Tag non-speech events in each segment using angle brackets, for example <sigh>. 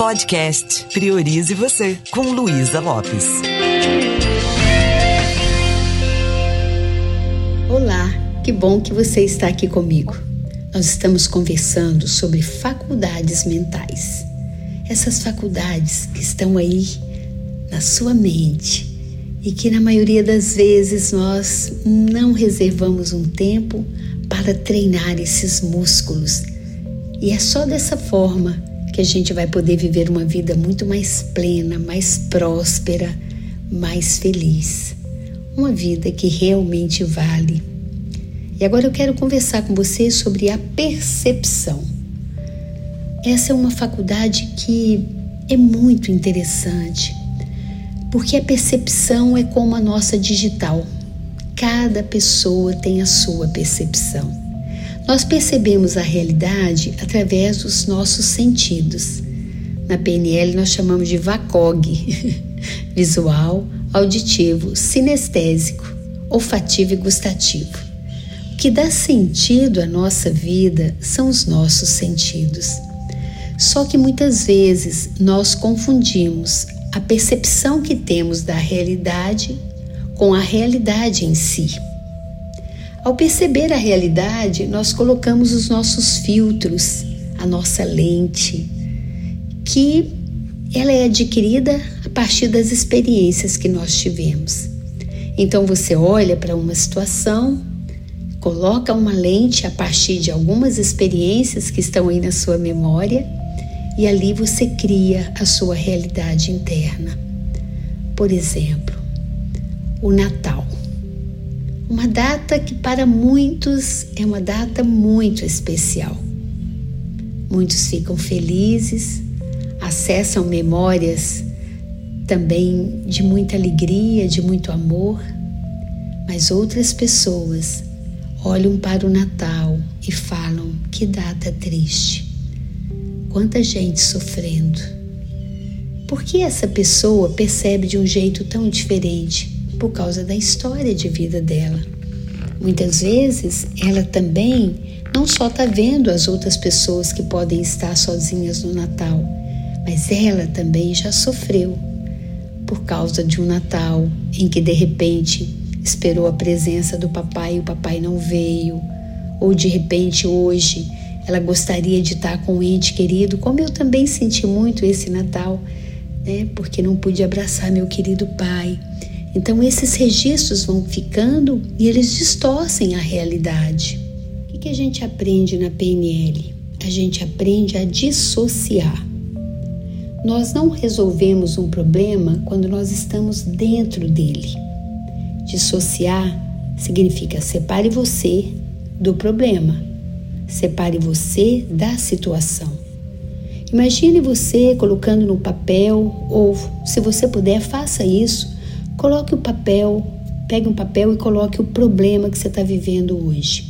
Podcast Priorize Você, com Luísa Lopes. Olá, que bom que você está aqui comigo. Nós estamos conversando sobre faculdades mentais. Essas faculdades que estão aí na sua mente e que na maioria das vezes nós não reservamos um tempo para treinar esses músculos. E é só dessa forma que a gente vai poder viver uma vida muito mais plena, mais próspera, mais feliz. Uma vida que realmente vale. E agora eu quero conversar com você sobre a percepção. Essa é uma faculdade que é muito interessante porque a percepção é como a nossa digital. Cada pessoa tem a sua percepção. Nós percebemos a realidade através dos nossos sentidos. Na PNL nós chamamos de VACOG: <laughs> visual, auditivo, sinestésico, olfativo e gustativo. O que dá sentido à nossa vida são os nossos sentidos. Só que muitas vezes nós confundimos a percepção que temos da realidade com a realidade em si. Ao perceber a realidade, nós colocamos os nossos filtros, a nossa lente, que ela é adquirida a partir das experiências que nós tivemos. Então você olha para uma situação, coloca uma lente a partir de algumas experiências que estão aí na sua memória e ali você cria a sua realidade interna. Por exemplo, o Natal. Uma data que para muitos é uma data muito especial. Muitos ficam felizes, acessam memórias também de muita alegria, de muito amor, mas outras pessoas olham para o Natal e falam: que data triste. Quanta gente sofrendo. Por que essa pessoa percebe de um jeito tão diferente? Por causa da história de vida dela. Muitas vezes ela também não só está vendo as outras pessoas que podem estar sozinhas no Natal, mas ela também já sofreu por causa de um Natal em que de repente esperou a presença do papai e o papai não veio, ou de repente hoje ela gostaria de estar com o ente querido, como eu também senti muito esse Natal, né? Porque não pude abraçar meu querido pai. Então esses registros vão ficando e eles distorcem a realidade. O que a gente aprende na PNL? A gente aprende a dissociar. Nós não resolvemos um problema quando nós estamos dentro dele. Dissociar significa separe você do problema Separe você da situação. Imagine você colocando no papel, ou se você puder, faça isso. Coloque o papel, pegue um papel e coloque o problema que você está vivendo hoje.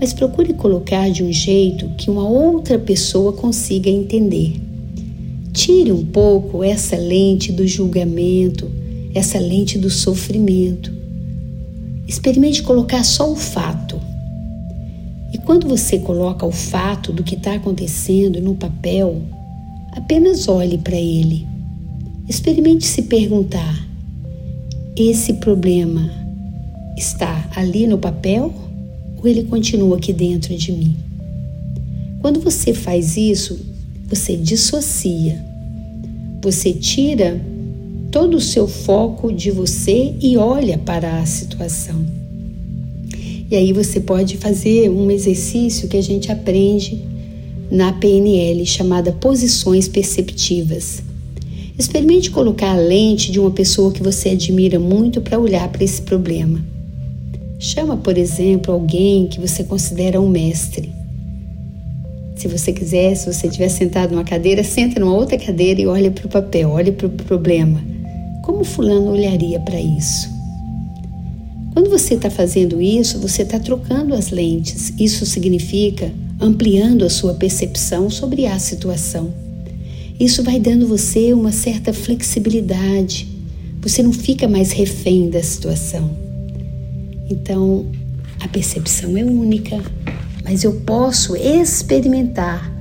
Mas procure colocar de um jeito que uma outra pessoa consiga entender. Tire um pouco essa lente do julgamento, essa lente do sofrimento. Experimente colocar só o fato e quando você coloca o fato do que está acontecendo no papel, apenas olhe para ele. Experimente se perguntar: esse problema está ali no papel ou ele continua aqui dentro de mim? Quando você faz isso, você dissocia, você tira todo o seu foco de você e olha para a situação. E aí você pode fazer um exercício que a gente aprende na PNL chamada posições perceptivas. Experimente colocar a lente de uma pessoa que você admira muito para olhar para esse problema. Chama, por exemplo, alguém que você considera um mestre. Se você quiser, se você estiver sentado numa cadeira, senta numa outra cadeira e olha para o papel, olha para o problema. Como fulano olharia para isso? Quando você está fazendo isso, você está trocando as lentes. Isso significa ampliando a sua percepção sobre a situação. Isso vai dando você uma certa flexibilidade. Você não fica mais refém da situação. Então, a percepção é única, mas eu posso experimentar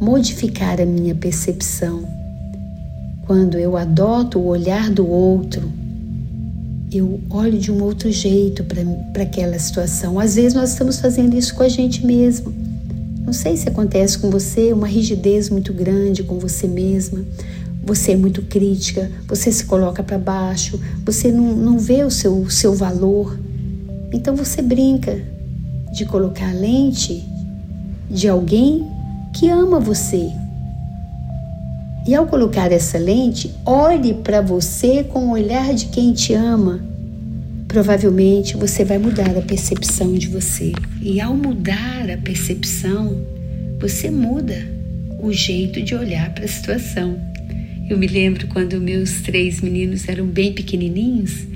modificar a minha percepção. Quando eu adoto o olhar do outro, eu olho de um outro jeito para aquela situação. Às vezes nós estamos fazendo isso com a gente mesmo. Não sei se acontece com você uma rigidez muito grande com você mesma. Você é muito crítica, você se coloca para baixo, você não, não vê o seu, o seu valor. Então você brinca de colocar a lente de alguém que ama você. E ao colocar essa lente, olhe para você com o olhar de quem te ama. Provavelmente você vai mudar a percepção de você. E ao mudar a percepção, você muda o jeito de olhar para a situação. Eu me lembro quando meus três meninos eram bem pequenininhos,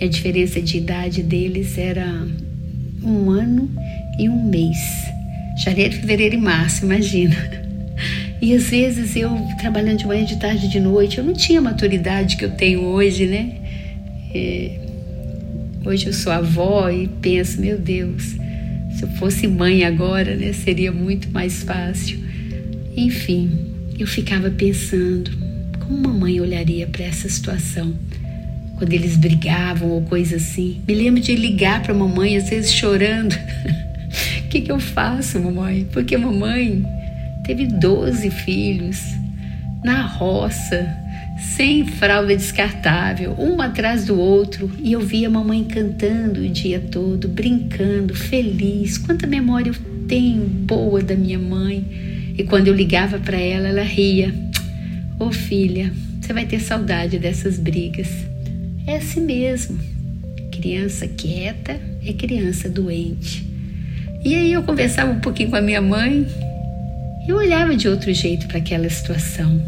a diferença de idade deles era um ano e um mês. Janeiro, fevereiro e março, imagina. E às vezes eu trabalhando de manhã, de tarde, de noite, eu não tinha a maturidade que eu tenho hoje, né? É, hoje eu sou avó e penso, meu Deus, se eu fosse mãe agora, né, seria muito mais fácil. Enfim, eu ficava pensando como uma mãe olharia para essa situação quando eles brigavam ou coisa assim. Me lembro de ligar para a mamãe, às vezes chorando. O <laughs> que, que eu faço, mamãe? Porque mamãe teve 12 filhos na roça, sem fralda descartável, um atrás do outro, e eu via a mamãe cantando o dia todo, brincando, feliz. Quanta memória eu tenho boa da minha mãe. E quando eu ligava para ela, ela ria. Ô oh, filha, você vai ter saudade dessas brigas. É assim mesmo. Criança quieta é criança doente. E aí eu conversava um pouquinho com a minha mãe e olhava de outro jeito para aquela situação,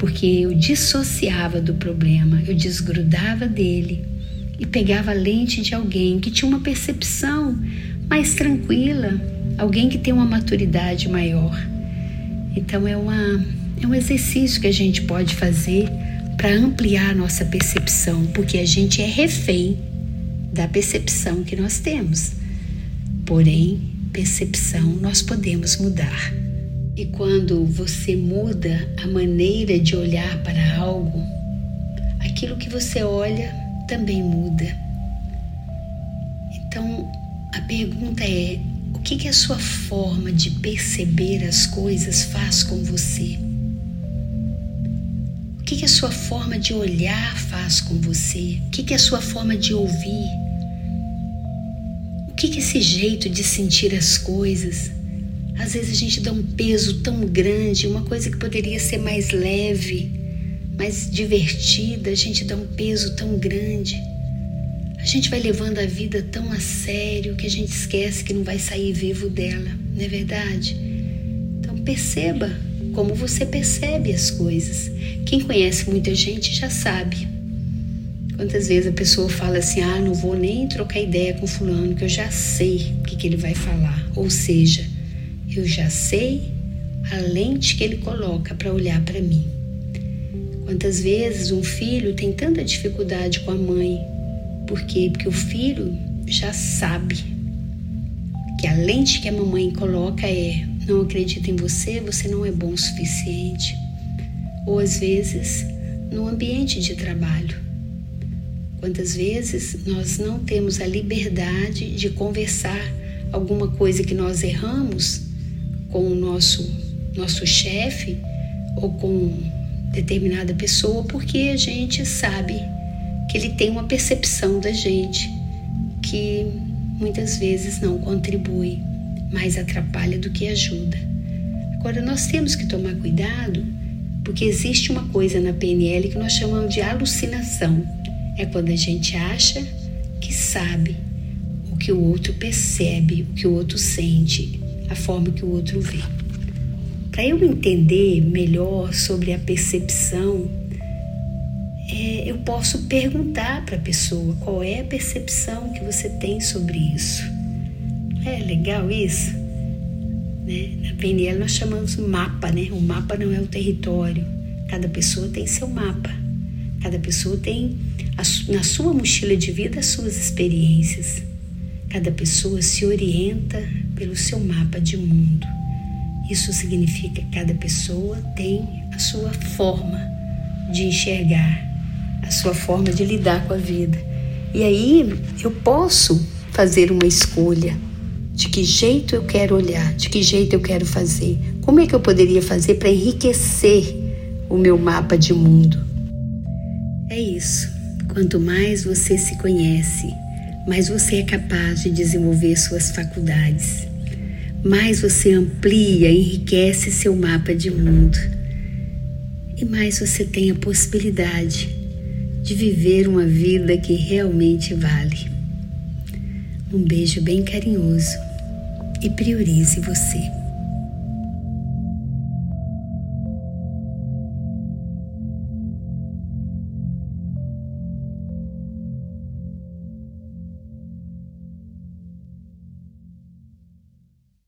porque eu dissociava do problema, eu desgrudava dele e pegava a lente de alguém que tinha uma percepção mais tranquila, alguém que tem uma maturidade maior. Então é, uma, é um exercício que a gente pode fazer para ampliar a nossa percepção, porque a gente é refém da percepção que nós temos. Porém, percepção nós podemos mudar. E quando você muda a maneira de olhar para algo, aquilo que você olha também muda. Então, a pergunta é: o que, que a sua forma de perceber as coisas faz com você? que, que a sua forma de olhar faz com você? O que, que a sua forma de ouvir? O que, que esse jeito de sentir as coisas? Às vezes a gente dá um peso tão grande, uma coisa que poderia ser mais leve, mais divertida, a gente dá um peso tão grande. A gente vai levando a vida tão a sério que a gente esquece que não vai sair vivo dela, não é verdade? Então perceba como você percebe as coisas. Quem conhece muita gente já sabe. Quantas vezes a pessoa fala assim: ah, não vou nem trocar ideia com Fulano, que eu já sei o que, que ele vai falar. Ou seja, eu já sei a lente que ele coloca para olhar para mim. Quantas vezes um filho tem tanta dificuldade com a mãe? Por quê? Porque o filho já sabe que a lente que a mamãe coloca é não acredita em você, você não é bom o suficiente. Ou às vezes no ambiente de trabalho. Quantas vezes nós não temos a liberdade de conversar alguma coisa que nós erramos com o nosso nosso chefe ou com determinada pessoa porque a gente sabe que ele tem uma percepção da gente que muitas vezes não contribui mais atrapalha do que ajuda. Agora, nós temos que tomar cuidado porque existe uma coisa na PNL que nós chamamos de alucinação. É quando a gente acha que sabe o que o outro percebe, o que o outro sente, a forma que o outro vê. Para eu entender melhor sobre a percepção, é, eu posso perguntar para a pessoa qual é a percepção que você tem sobre isso. É legal isso? Né? Na PNL nós chamamos mapa, né? O mapa não é o território. Cada pessoa tem seu mapa. Cada pessoa tem a, na sua mochila de vida as suas experiências. Cada pessoa se orienta pelo seu mapa de mundo. Isso significa que cada pessoa tem a sua forma de enxergar, a sua forma de lidar com a vida. E aí eu posso fazer uma escolha de que jeito eu quero olhar, de que jeito eu quero fazer, como é que eu poderia fazer para enriquecer o meu mapa de mundo. É isso. Quanto mais você se conhece, mais você é capaz de desenvolver suas faculdades, mais você amplia, enriquece seu mapa de mundo e mais você tem a possibilidade de viver uma vida que realmente vale. Um beijo bem carinhoso e priorize você.